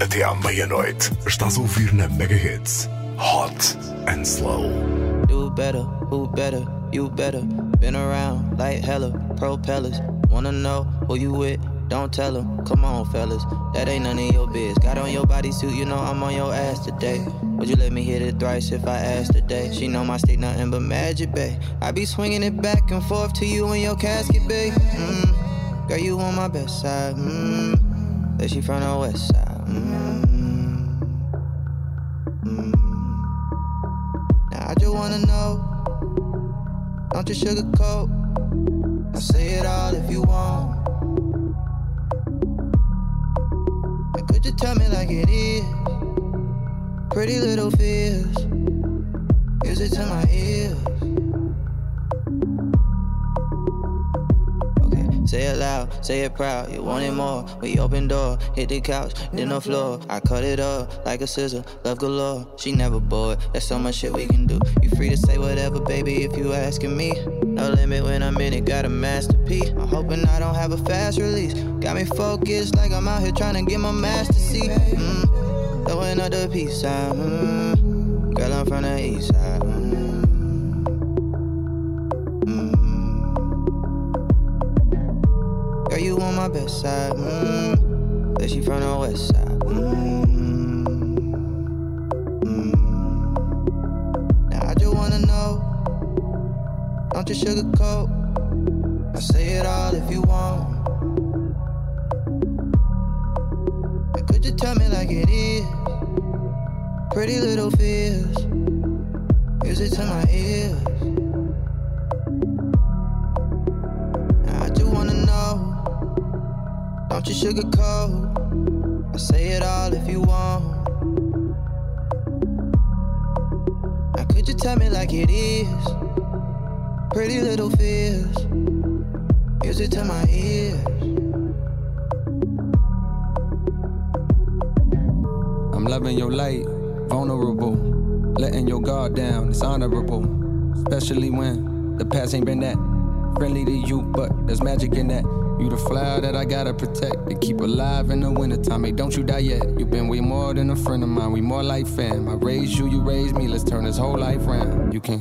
até à meia-noite. Estás a ouvir na Mega Hits Hot and Slow. Do better, who better, you better. Been around like hella propellers. Wanna know who you with? Don't tell them. Come on, fellas. That ain't none of your biz. Got on your bodysuit, you know I'm on your ass today. Would you let me hit it thrice if I asked today? She know my state nothing but magic, babe. I be swinging it back and forth to you in your casket, babe. Mm. Girl, you on my best side. Mm. That she from the west side. Mm. Mm. Now I just wanna know. Don't you sugarcoat. Say it all if you want. Could you tell me like it is? Pretty little fears. Music to my ears. Say it loud, say it proud. You want it more? We open door, hit the couch, then the floor. I cut it up like a scissor, love galore. She never bored. There's so much shit we can do. You free to say whatever, baby, if you asking me. No limit when I'm in it, got a masterpiece. I'm hoping I don't have a fast release. Got me focused like I'm out here trying to get my master seat. Mm. The peace sign. Mm. Girl, I'm from the east side. Mm. Mm. Girl, you on my best side. Mm. But she from the west side. Mm. Mm. Now I just wanna know. Don't you sugarcoat. I say it all if you want. And could you tell me like it is? Pretty little fears. Music to my ears. You sugarcoat. I say it all if you want. Now could you tell me like it is? Pretty little fears. Music to my ears. I'm loving your light, vulnerable. Letting your guard down, it's honorable. Especially when the past ain't been that friendly to you, but there's magic in that. You the flower that I gotta protect to keep alive in the wintertime. Hey, don't you die yet. You've been way more than a friend of mine. We more like fam. I raised you, you raised me. Let's turn this whole life round. You can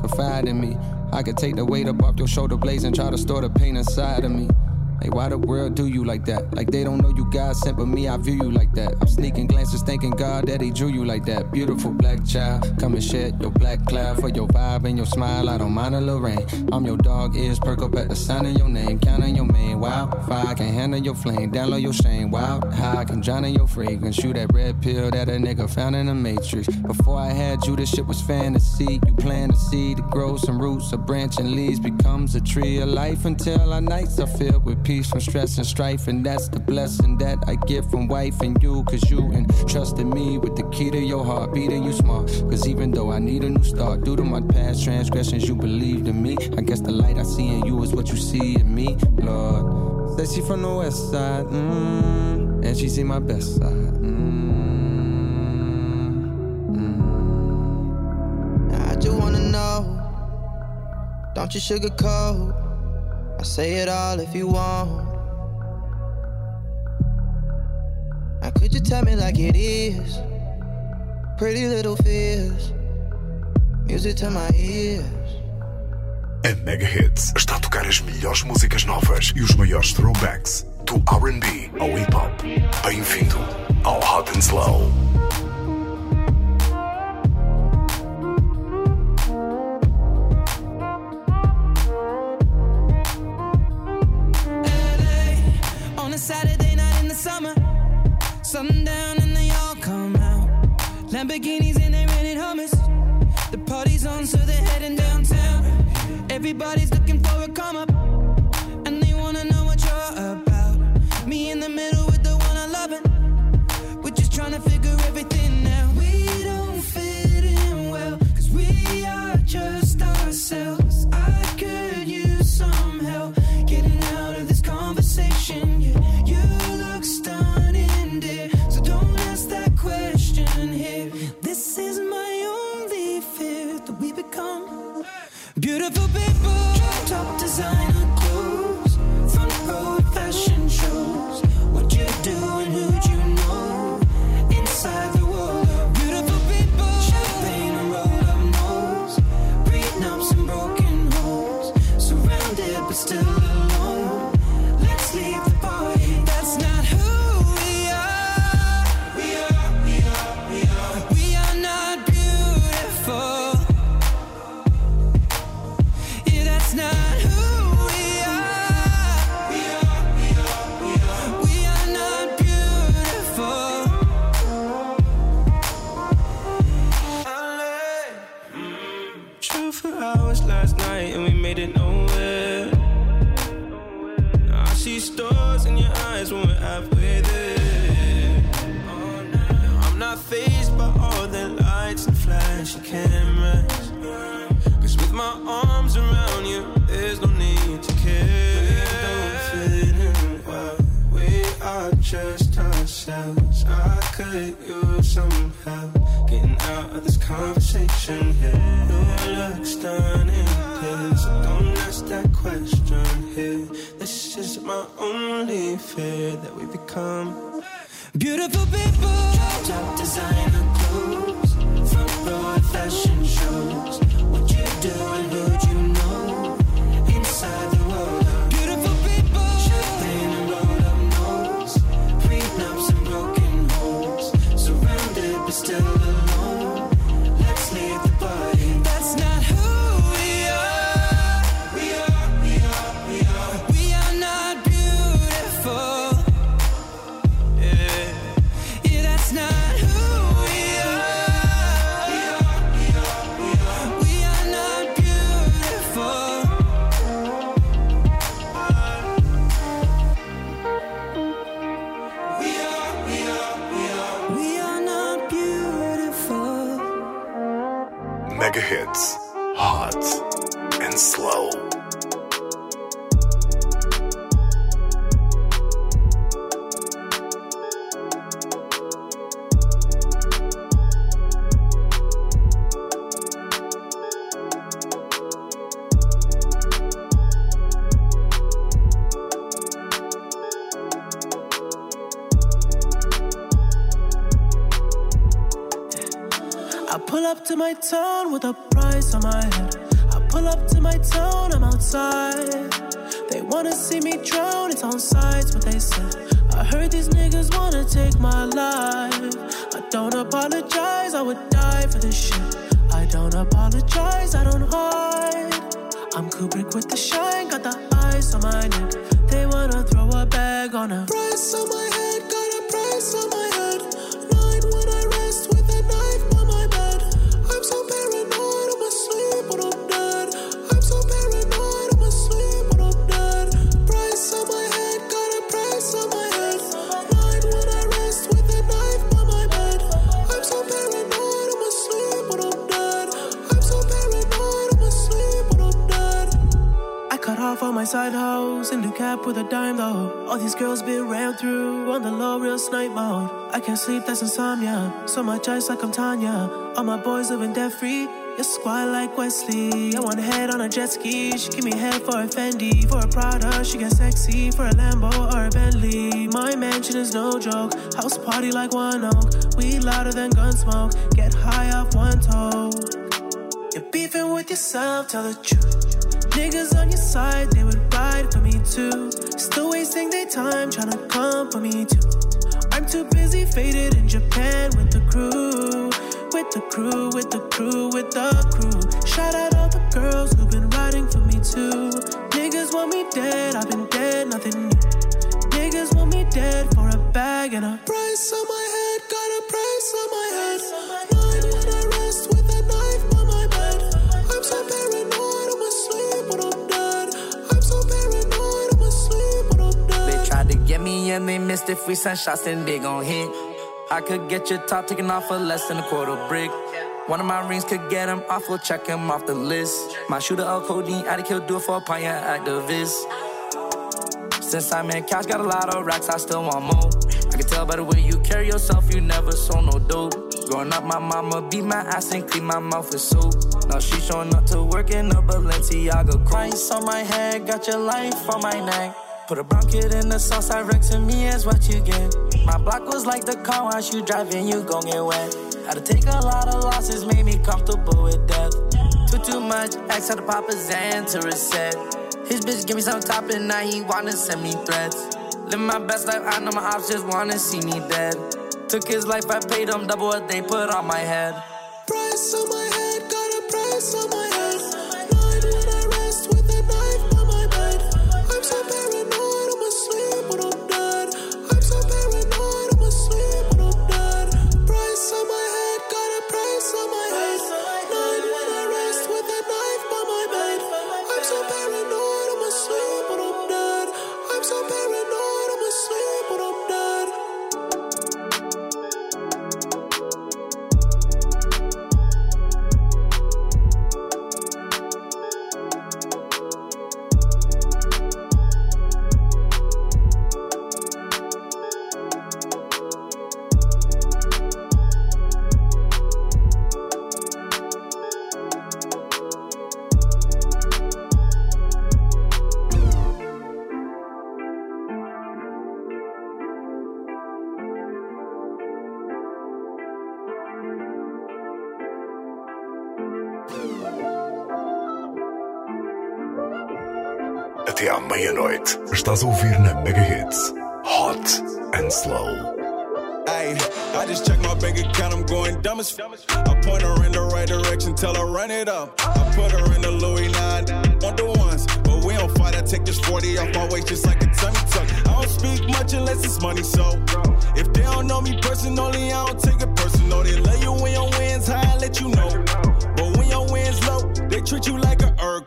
confide in me. I can take the weight up off your shoulder blades and try to store the pain inside of me. Why the world do you like that? Like they don't know you God sent, but me, I view you like that. I'm sneaking glances, thanking God that He drew you like that. Beautiful black child, come and shed your black cloud for your vibe and your smile. I don't mind a little rain. I'm your dog, ears perk up at the sound of your name. Counting your main wild fire, can handle your flame. Download your shame, wild how I can drown in your fragrance. You that red pill that a nigga found in the matrix. Before I had you, this shit was fantasy. You plant a seed to grow some roots, a branch and leaves becomes a tree of life until our nights are filled with peace from stress and strife. And that's the blessing that I get from wife and you, cause you entrusted me with the key to your heart, beating you smart. Cause even though I need a new start, due to my past transgressions, you believed in me. I guess the light I see in you is what you see in me, Lord. Says she from the west side, mm, and she see my best side. Now I just wanna know. Don't you sugarcoat. I say it all if you want. Now could you tell me like it is? Pretty little fears. Music to my ears. A Mega Hits está a tocar as melhores músicas novas e os maiores throwbacks do R&B ao hip hop. Bem-vindo ao Hot and Slow. With a dime though. All these girls been ran through on the low, real snipe mode. I can't sleep, that's insomnia. So much ice like I'm Tanya. All my boys living debt free. You squat like Wesley. I want head on a jet ski. She give me head for a Fendi. For a Prada, she get sexy. For a Lambo or a Bentley. My mansion is no joke. House party like one oak. We louder than gun smoke. Get high off one toe. You're beefing with yourself, tell the truth. Niggas on your side, they would ride for me too. Still wasting their time trying to come for me too. I'm too busy faded in Japan with the crew. With the crew, with the crew, with the crew. Shout out all the girls who've been riding for me too. Niggas want me dead, I've been dead, nothing new. Niggas want me dead for a bag and a price on my head, got a price on my head. Get me and they missed it. Free send shots, then they gon' hit. I could get your top taken off for less than a quarter brick. One of my rings could get him off, we'll check him off the list. My shooter, L codeine, addict, he'll do it for a pioneer activist. Since I'm in cash, got a lot of racks, I still want more. I can tell by the way you carry yourself, you never sold no dope. Growing up, my mama beat my ass and clean my mouth with soap. Now she showing up to work in a Balenciaga Price on my head, got your life on my neck. Put a brown kid in the sauce, I wreck to me is what you get. My block was like the car wash, you driving, you gon' get wet. Had to take a lot of losses, made me comfortable with death. Too, too much, X had to pop a Xan to reset. His bitch give me some top and now he wanna send me threats. Live my best life, I know my ops just wanna see me dead. Took his life, I paid him double what they put on my head. Price on my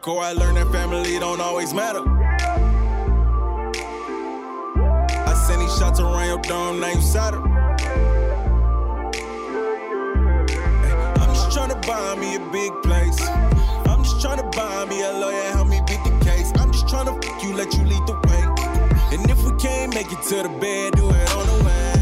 Urko. I learned that family don't always matter. I send these shots around your dome, now you Saturn. I'm just trying to buy me a big place. I'm just trying to buy me a lawyer, help me beat the case. I'm just trying to fuck you, let you lead the way. And if we can't make it to the bed, do it on the way.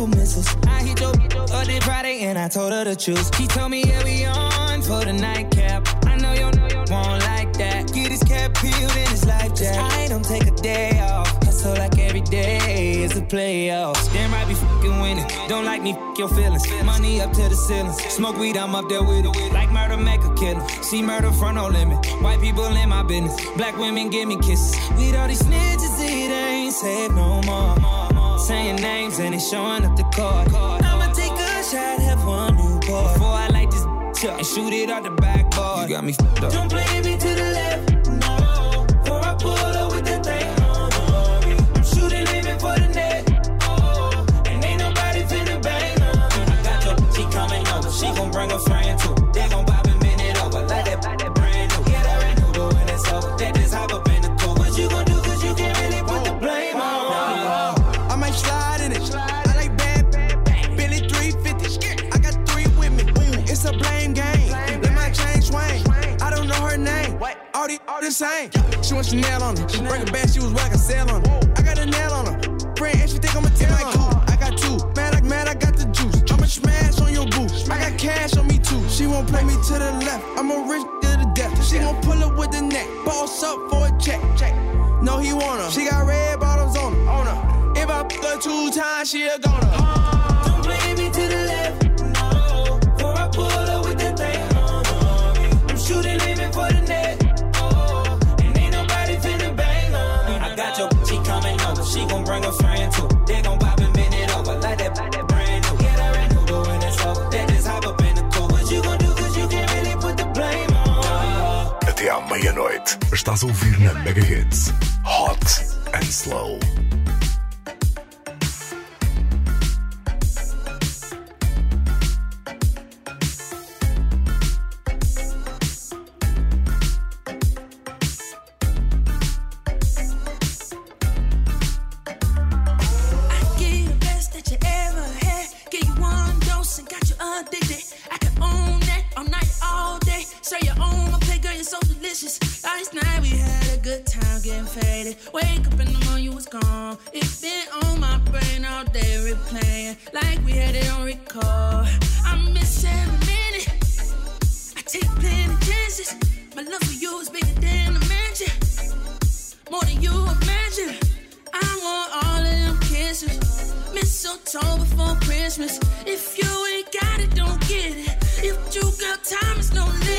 Couple missiles. I hit your up this Friday and I told her to choose. She told me, yeah, we on for the nightcap. I know you won't like that. Get his cap peeled in his life jack. I don't take a day off. Hustle like every day is a playoffs. Damn right be fucking winning. Don't like me, f- your feelings. Money up to the ceiling. Smoke weed, I'm up there with it. Like murder, make a killer. See murder front no limit. White people in my business. Black women give me kisses. With all these snitches, it ain't safe no more. Saying names and it's showing up the card. I'ma take a shot, have one new boy. Before I light this up and shoot it out the backboard. You got me f***ed up. Don't play me to the left, no. Before I pull up with that thing on me. I'm shooting aiming for the net, oh. And ain't nobody finna bang on. I got your she coming over, she gon' bring a friend too. They gon' Chanel on her. Bring it back, she was whack a sale on her. I got a nail on her. Friend, and she think I'ma take my cool. I got two. Man, like mad, I got the juice. I'ma smash on your boo. I got cash on me too. She won't play me to the left. I'm a rich to the death. She gon' pull up with the neck. Boss up for a check. check. No, he want her. She got red bottoms on her. On her. If I fuck her two times, she a goner. Don't play me to the left, no. Before I pull up with that thing on me. I'm shooting Estás a ouvir na Mega Hits Hot and Slow. Day, replaying like we had it on record. I miss every minute. I take plenty chances. My love for you is bigger than a mansion. More than you imagine. I want all of them kisses. Mistletoe before Christmas. If you ain't got it, don't get it. If you got time, it's no limit.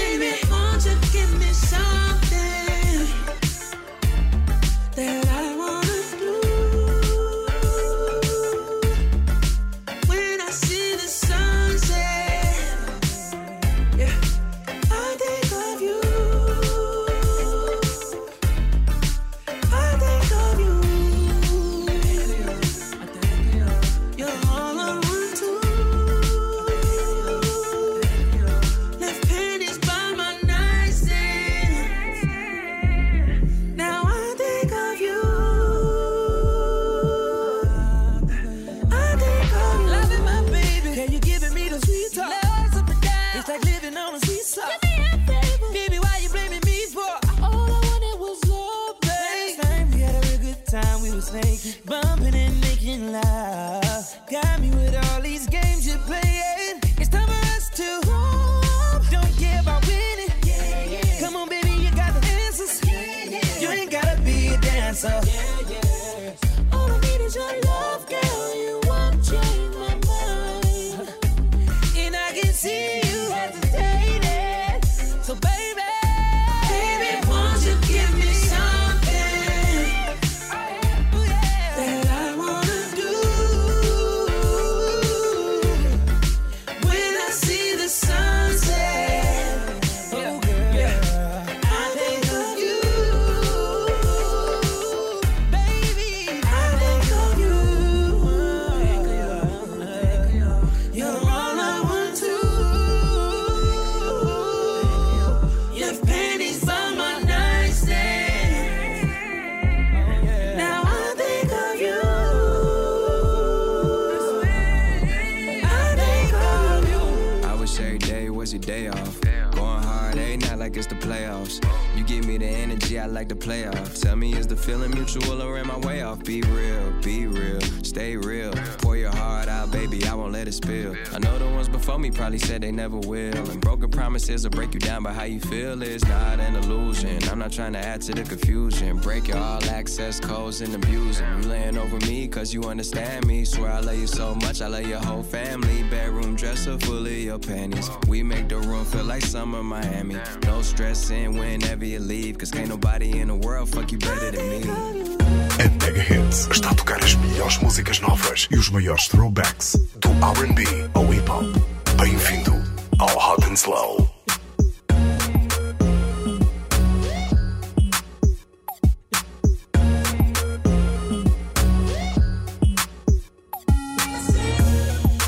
Probably said they never will. And broken promises will break you down, but how you feel is not an illusion. I'm not trying to add to the confusion. Break your all access codes and abuse them. You laying over me cause you understand me. Swear I love you so much, I love your whole family. Bedroom dresser full of your panties. We make the room feel like summer Miami. No stressing whenever you leave, cause can't nobody in the world fuck you better than me. A Mega Hits está a tocar as melhores músicas novas e os maiores throwbacks do RB ao hip hop. Bem-vindo ao Hot and Slow.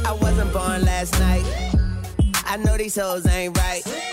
I wasn't born last night. I know these hoes ain't right.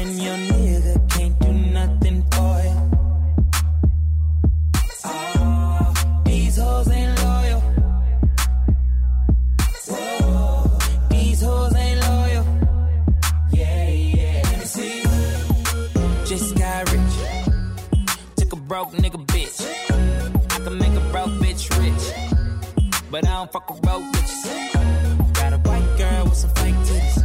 And your nigga can't do nothing for you. Oh, ah, these hoes ain't loyal. Whoa, these hoes ain't loyal. Yeah, yeah. Let me see. Just got rich. Took a broke nigga bitch. I can make a broke bitch rich. But I don't fuck with broke bitches. Got a white girl with some fake titties.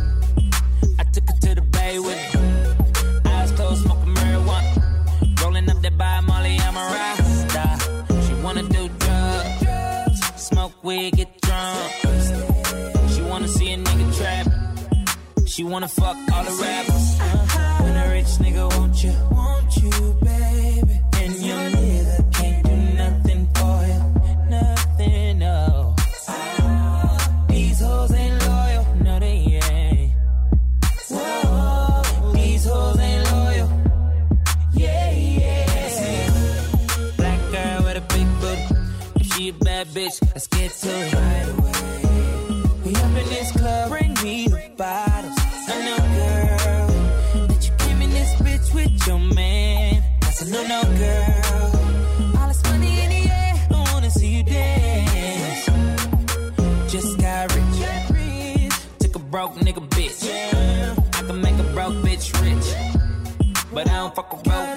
Rolling by Molly, I'm a rasta. She wanna do drugs, smoke weed, get drunk. She wanna see a nigga trap. She wanna fuck all the rappers. When a rich nigga want you, want you, bitch, let's get to it right away. We up in this club, bring me the bottles. I know, girl, that you came in this bitch with your man. That's a no, no, girl. All this money in the air, I wanna see you dance. Just got rich. Took a broke nigga bitch. I can make a broke bitch rich. But I don't fuck a broke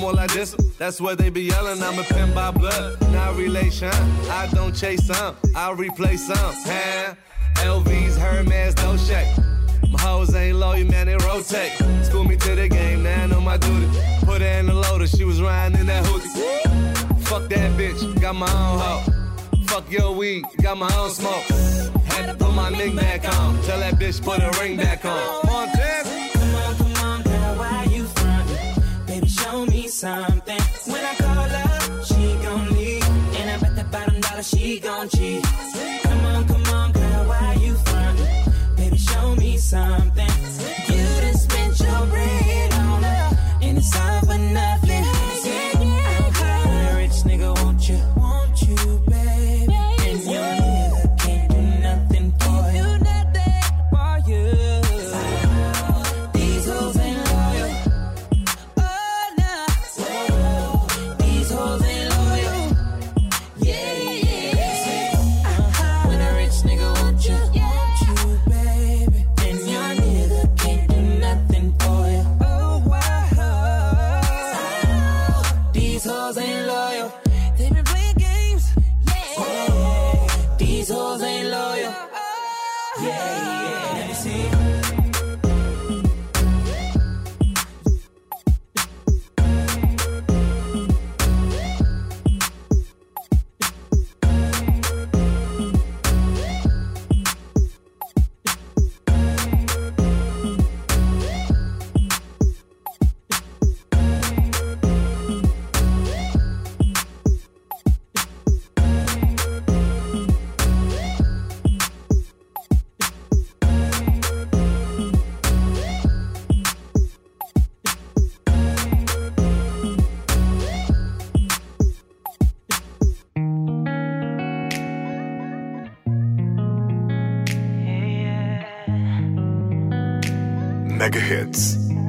will I fuck 'em or I diss 'em? That's what they be yelling. I'm a pin by blood, not relation. I don't chase some, I replace some. Huh? LV's, Hermes, no shake. My hoes ain't loyal, man, they rotate. School me to the game, now I know my duty. Put her in the loader, she was riding in that hoodie. Fuck that bitch, got my own hoe. Fuck your weed, got my own smoke. Had to put my ring back on. Tell that bitch put her ring back on. Montana. Something. When I call her, she gon' leave. And I bet that bottom dollar she gon' cheat. Come on, come on, girl, why you frontin'? Baby, show me something.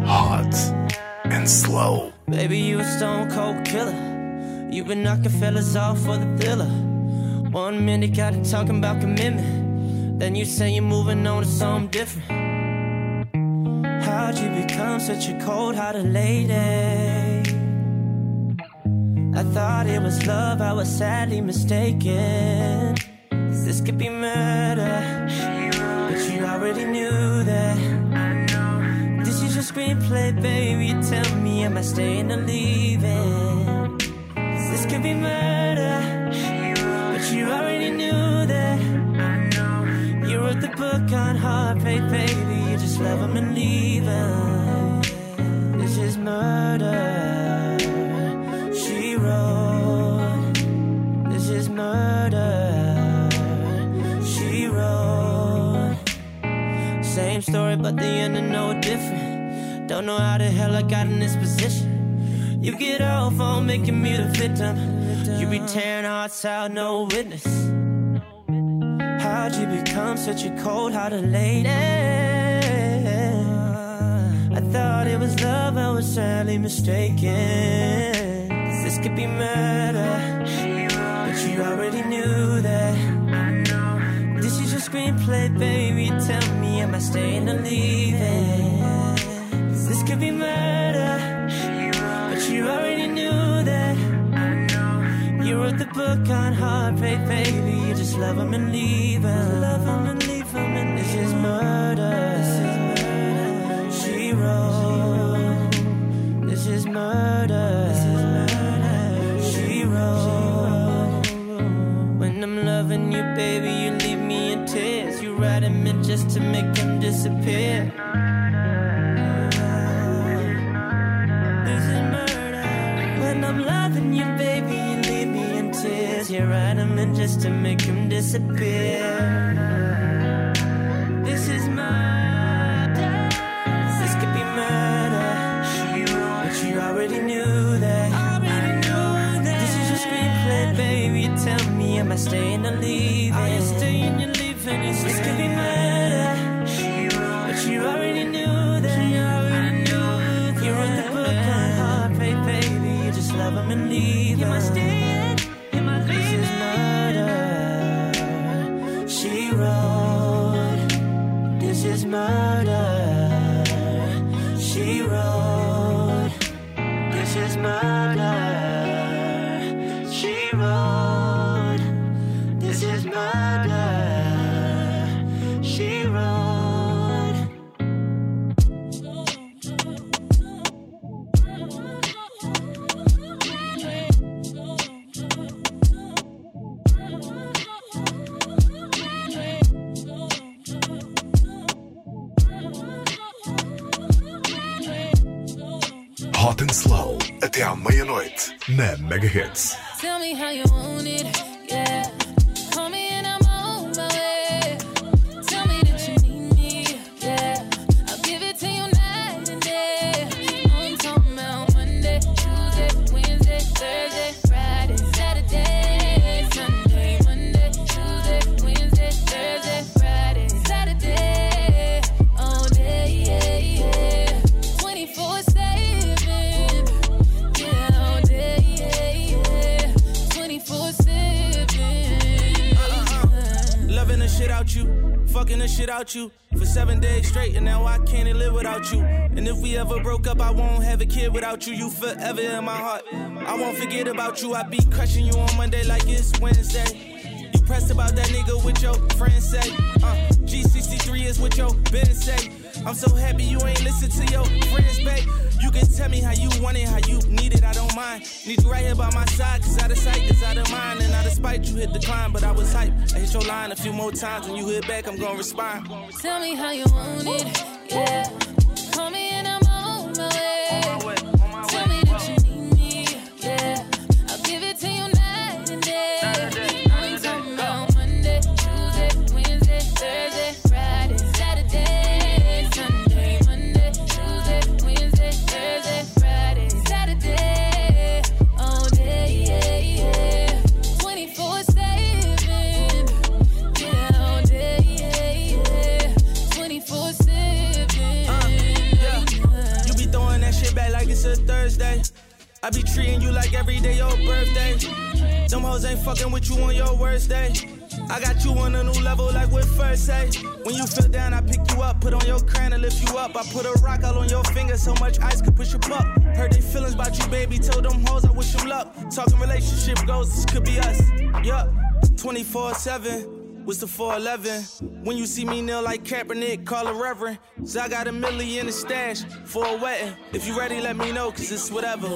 Hot and slow. Baby, you a stone cold killer. You been knocking fellas off for the thriller. One minute got it talking about commitment. Then you say you're moving on to something different. How'd you become such a cold hearted lady? I thought it was love, I was sadly mistaken. This could be murder. But you already knew that. Screenplay, baby. Tell me, am I staying or leaving? 'Cause This could be murder. But you already knew that. You wrote the book on heartbreak, baby. You just love 'em and leave 'em. This is murder. She wrote. This is murder. She wrote. Same story, but the ending no different. Don't know how the hell I got in this position. You get off on making me the victim. You be tearing hearts out, no witness. How'd you become such a cold hearted lady? I thought it was love, I was sadly mistaken. This could be murder, but you already knew that. This is your screenplay, baby. Tell me, am I staying or leaving? Could be murder, but you already knew that. You wrote the book on heartbreak, baby. You just love love 'em and leave 'em. Love 'em and leave 'em, and this is murder. She wrote. This is murder. She wrote. When I'm loving you, baby, you leave me in tears. You write write 'em in just to make them disappear. You write 'em in just to make them disappear. Loving the shit out you, fucking the shit out you for seven days straight, and now I can't live without you. And if we ever broke up, I won't have a kid without you. You forever in my heart. I won't forget about you. I be crushing you on Monday like it's Wednesday. You pressed about that nigga with your friends say. Uh, G63 is what your business say. I'm so happy you ain't listen to your friends, babe. You can tell me how you want it, how you need it, I don't mind. Need you right here by my side, cause out of sight is out of mind. And out of spite, you hit the climb, but I was hype. I hit your line a few more times. When you hit back, I'm gonna respond. Tell me how you want it, yeah. I be treating you like every day your birthday. Them hoes ain't fucking with you on your worst day. I got you on a new level like with first say. When you feel down, I pick you up, put on your crown and lift you up. I put a rock all on your finger, so much ice could push you up. Heard they feelings about you, baby. Told them hoes I wish them luck. Talking relationship goals, this could be us. Yup, 24 7. What's the 411? When you see me kneel like Kaepernick, call a reverend. So I got a milli in the stash for a wedding. If you ready, let me know, cause it's whatever.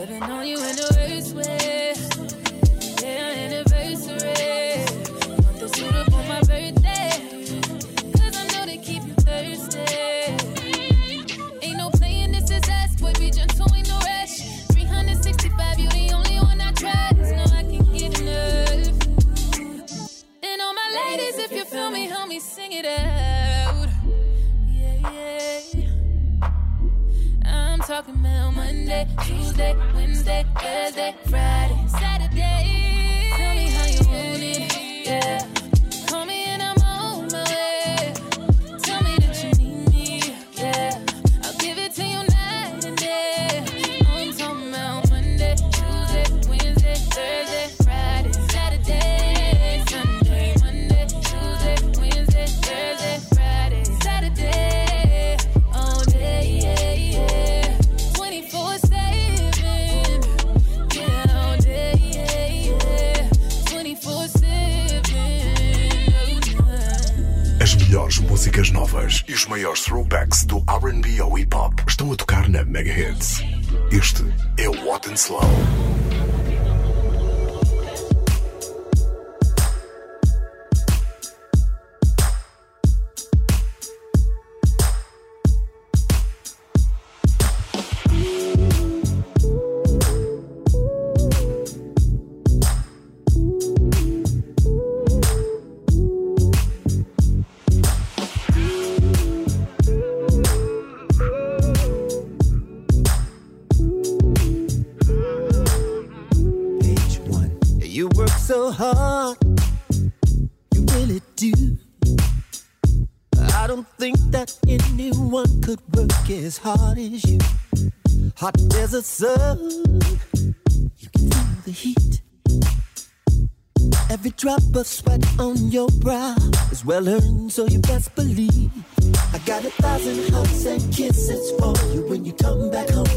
You work so hard, you really do. I don't think that anyone could work as hard as you. Hot as a sun, you can feel the heat. Every drop of sweat on your brow is well earned, so you best believe. I got a thousand hugs and kisses for you when you come back home,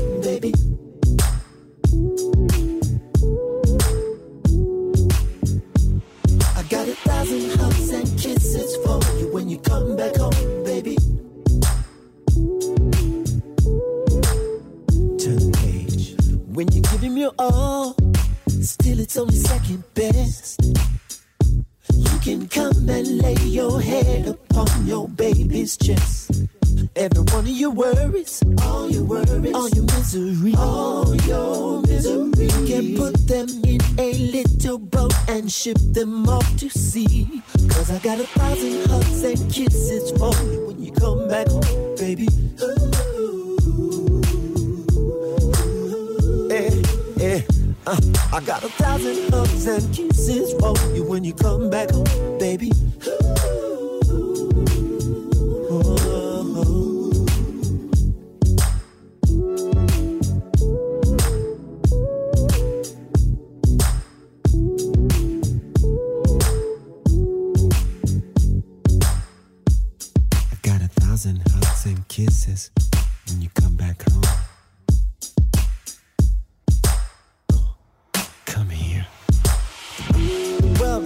your all, still it's only second best. You can come and lay your head upon your baby's chest. every one of your worries, all your worries, all your misery, all your misery. You can put them in a little boat and ship them off to sea. Cause I got a thousand hugs and kisses for you when you come back home, baby. Uh, I got a thousand hugs and kisses for you when you come back home, baby. I got a thousand hugs and kisses when you come back home.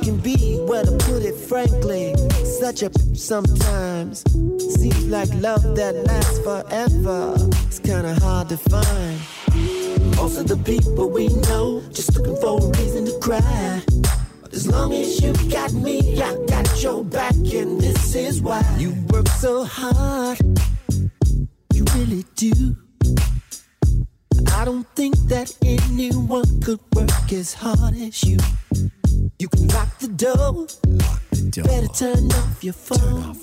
Can be, well, to put it frankly, such a sometimes. Seems like love that lasts forever. It's kinda hard to find. Most of the people we know just looking for a reason to cry. But as long as you got me, I got your back, and this is why you work so hard. You really do. I don't think that anyone could work as hard as you. You can lock the door. Lock the door. Better turn off your phone.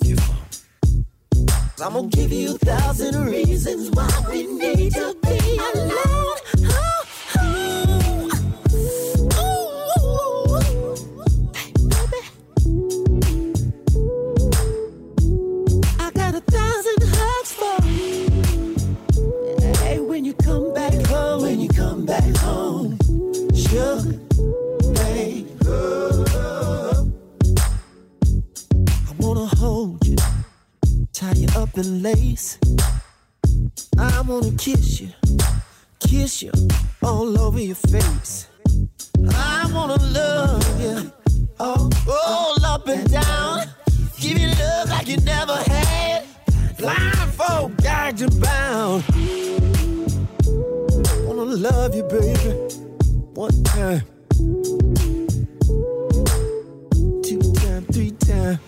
I'm gonna give you a thousand reasons why we need to be alone. Tie you up in lace. I wanna kiss you, kiss you all over your face. I wanna love you all, all up and down. Give you love like you never had. Blindfold, guide you bound. Wanna love you, baby. One time, two time, three time.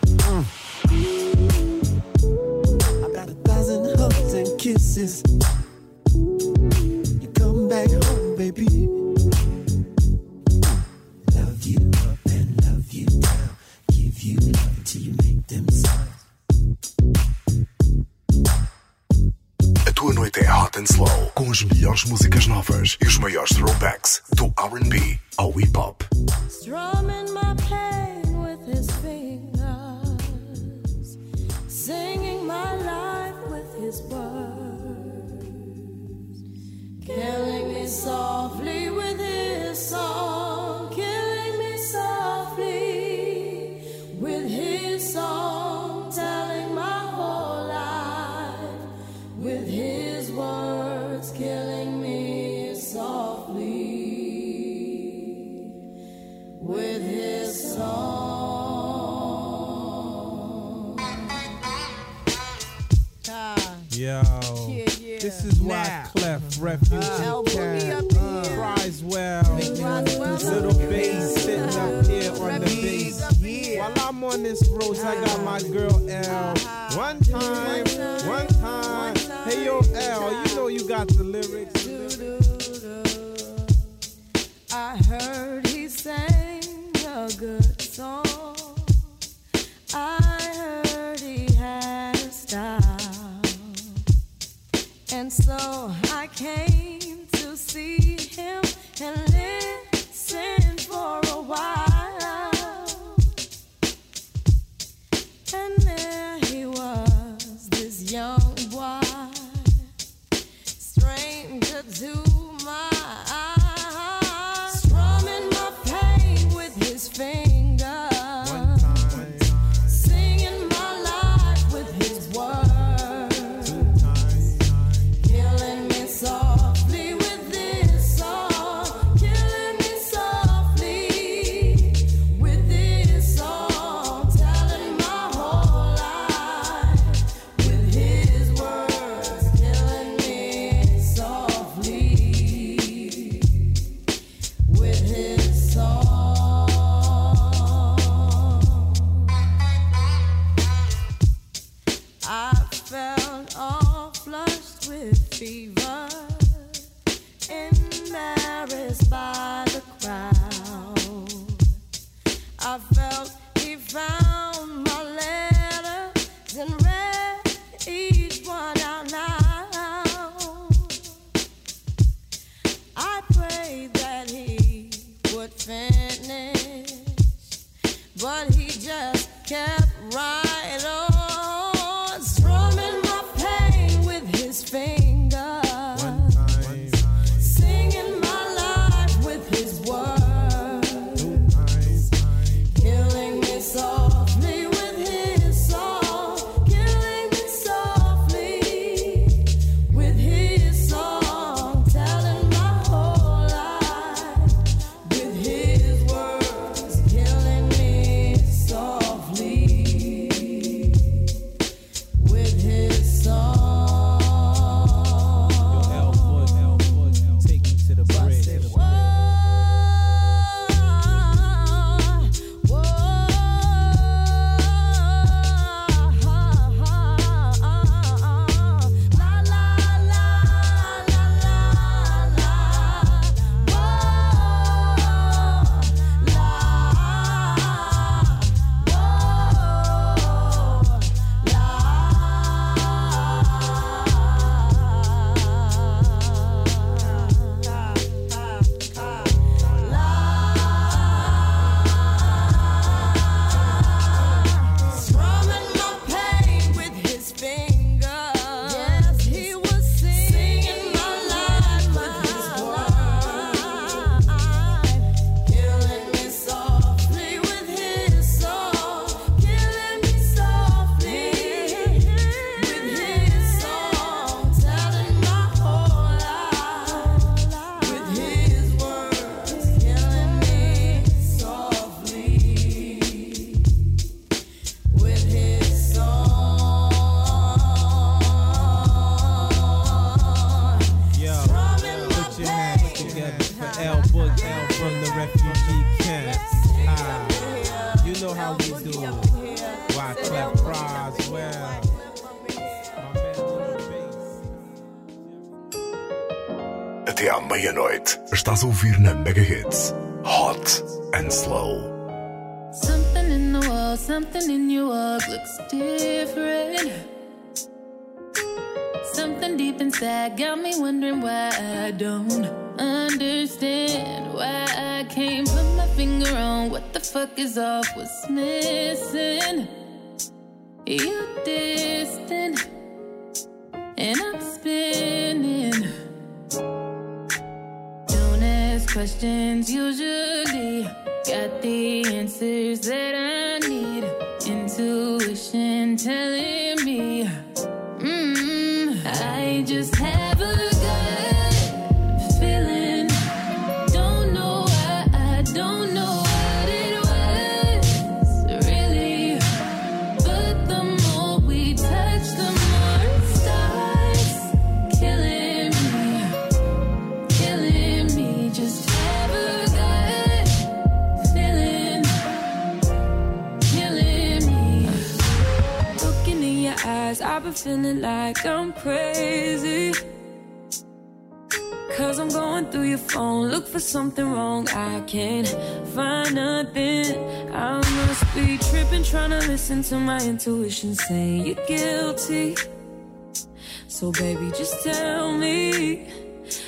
até à meia-noite. Estás a ouvir na Mega Hits Hot and Slow. Something in the world, something in your walk looks different. Something deep inside got me wondering why I don't understand why I can't put my finger on what the fuck is off, what's missing. You're distant, and I'm spinning. questions usually got the answers that I need. Intuition telling Feeling like I'm crazy. Cause I'm going through your phone, look for something wrong. I can't find nothing. I must be tripping, trying to listen to my intuition saying you're guilty. So, baby, just tell me.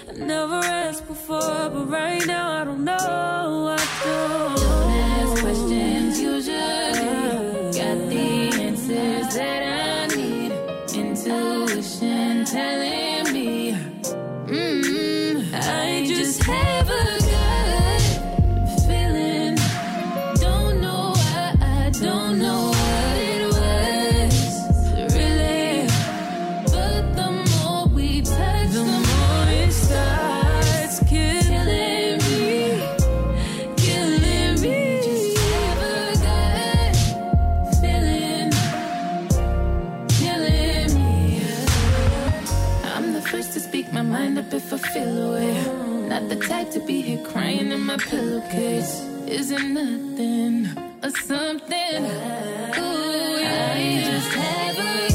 I never asked before, but right now I don't know what to do. case isn't nothing or something. Ooh, yeah, I just haven't.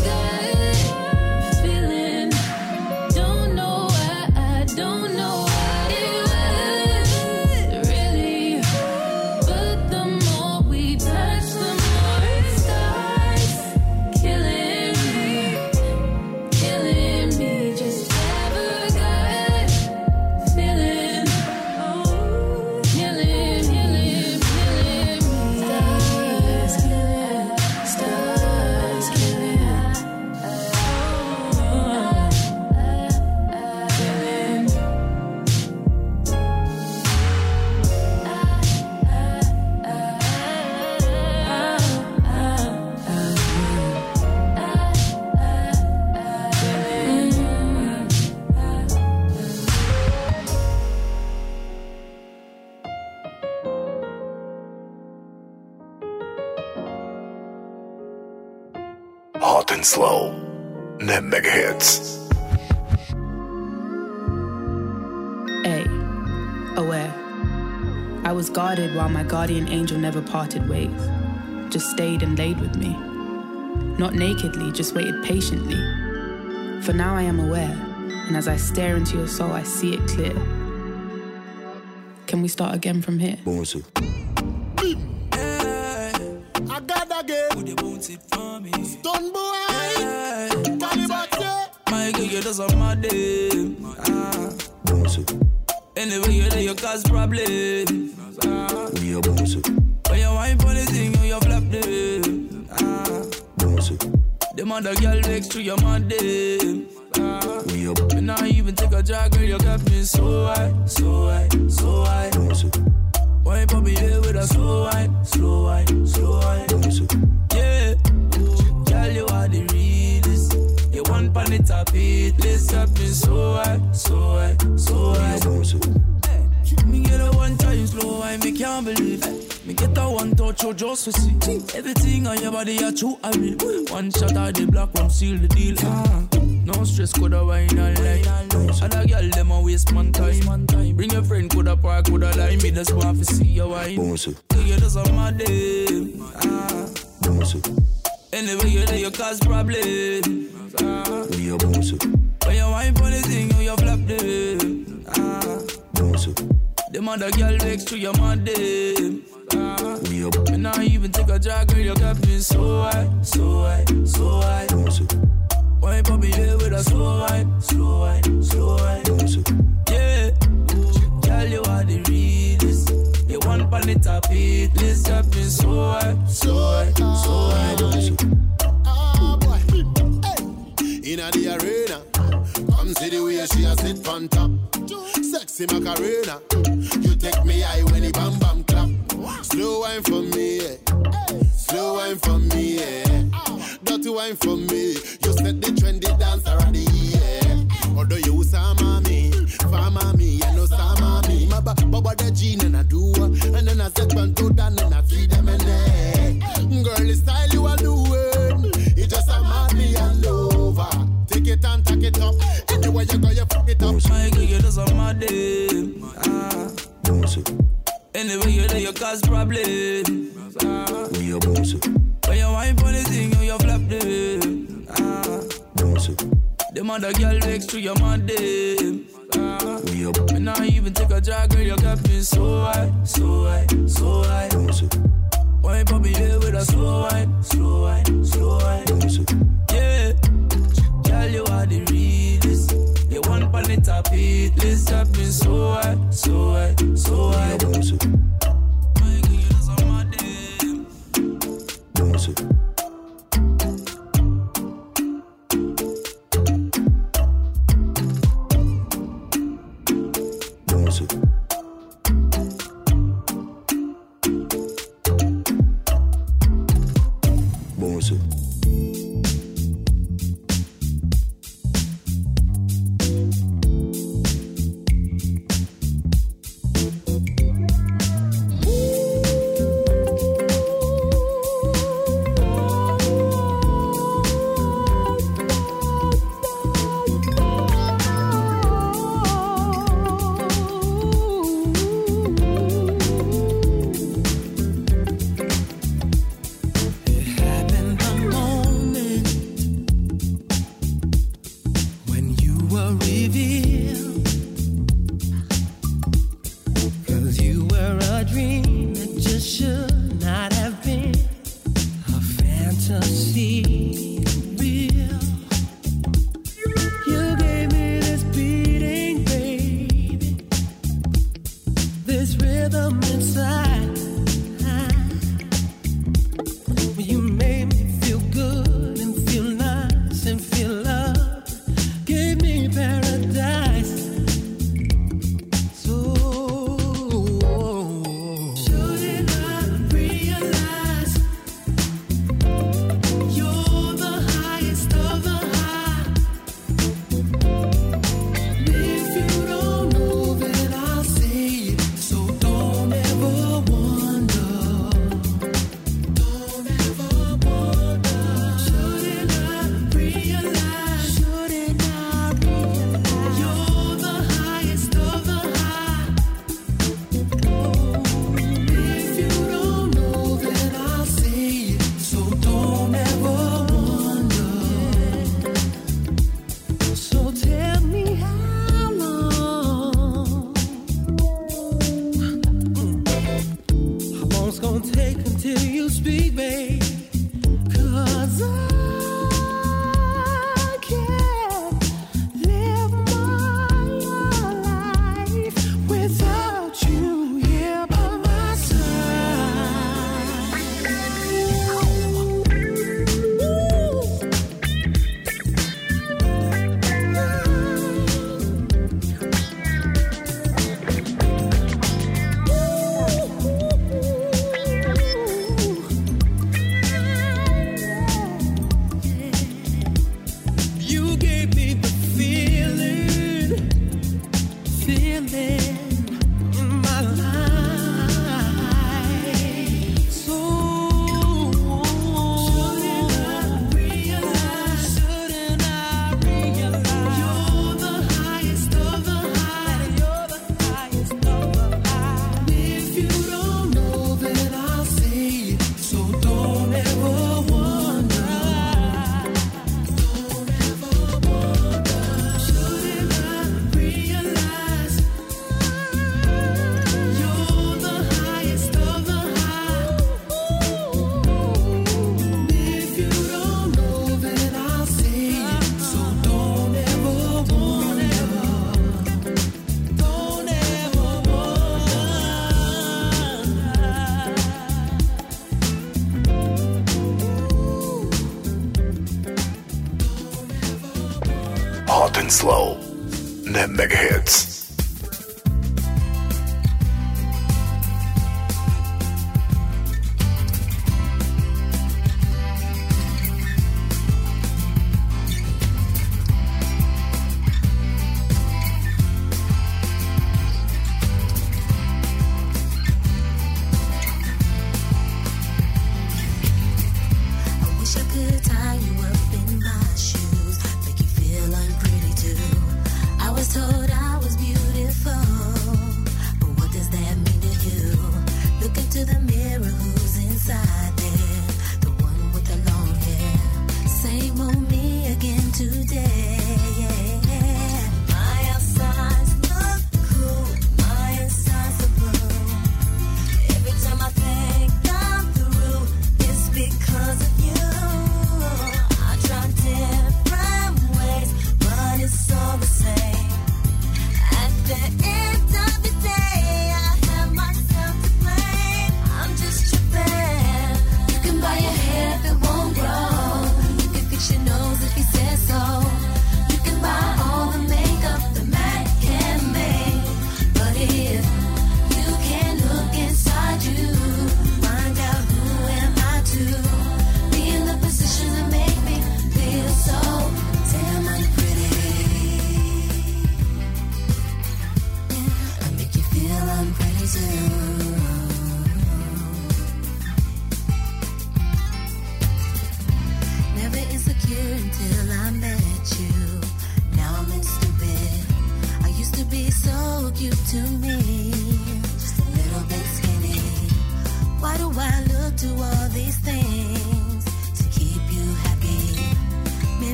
Hot and Slow na Megahits. A. Aware. I was guarded while my guardian angel never parted ways. Just stayed and laid with me. Not nakedly, just waited patiently. For now I am aware, and as I stare into your soul, I see it clear. Can we start again from here? I bounce it for me? Stun boy. My girl, you just a mad day. Ah. Anyway, you there, you cause problem. Ah. When you wine for the thing, you flap them. Ah. The mother girl next to your mother. Ah. Me not even take a drag, girl, you got me so high, so high, so high. Don't say. Wine for me here with a slow wine, slow wine, slow wine. Yeah, one touch, you just to see. Everything on your body, are true, I mean. One shot of the black one, seal the deal. Ah. No stress, coulda wine all night. Other girl, them a waste man time. Bring your friend, coulda park, coulda lie. Me just want to see your wine. You just a mad day. Ah. Anyway, you there, you cause problem. Ah. When you wine for the thing, you flap them. Ah. The mother girl next to your mother. Ah. Me not even take a drag, girl, you got me so high, so high, so high. Wine for me here with a slow wine, slow wine, slow wine. Yeah, Ooh, girl, you are the realest. You want pan it up, it. Let's got me so high, so high, so high. Ah, boy. Hey. Inna the arena. Come see the way she a sit on top. Sexy Macarena. You take me high for me. Next to your mother. Ah. Me not even take a drag, girl, you got me so high, so high, so high. Wine for me here with a slow wine, It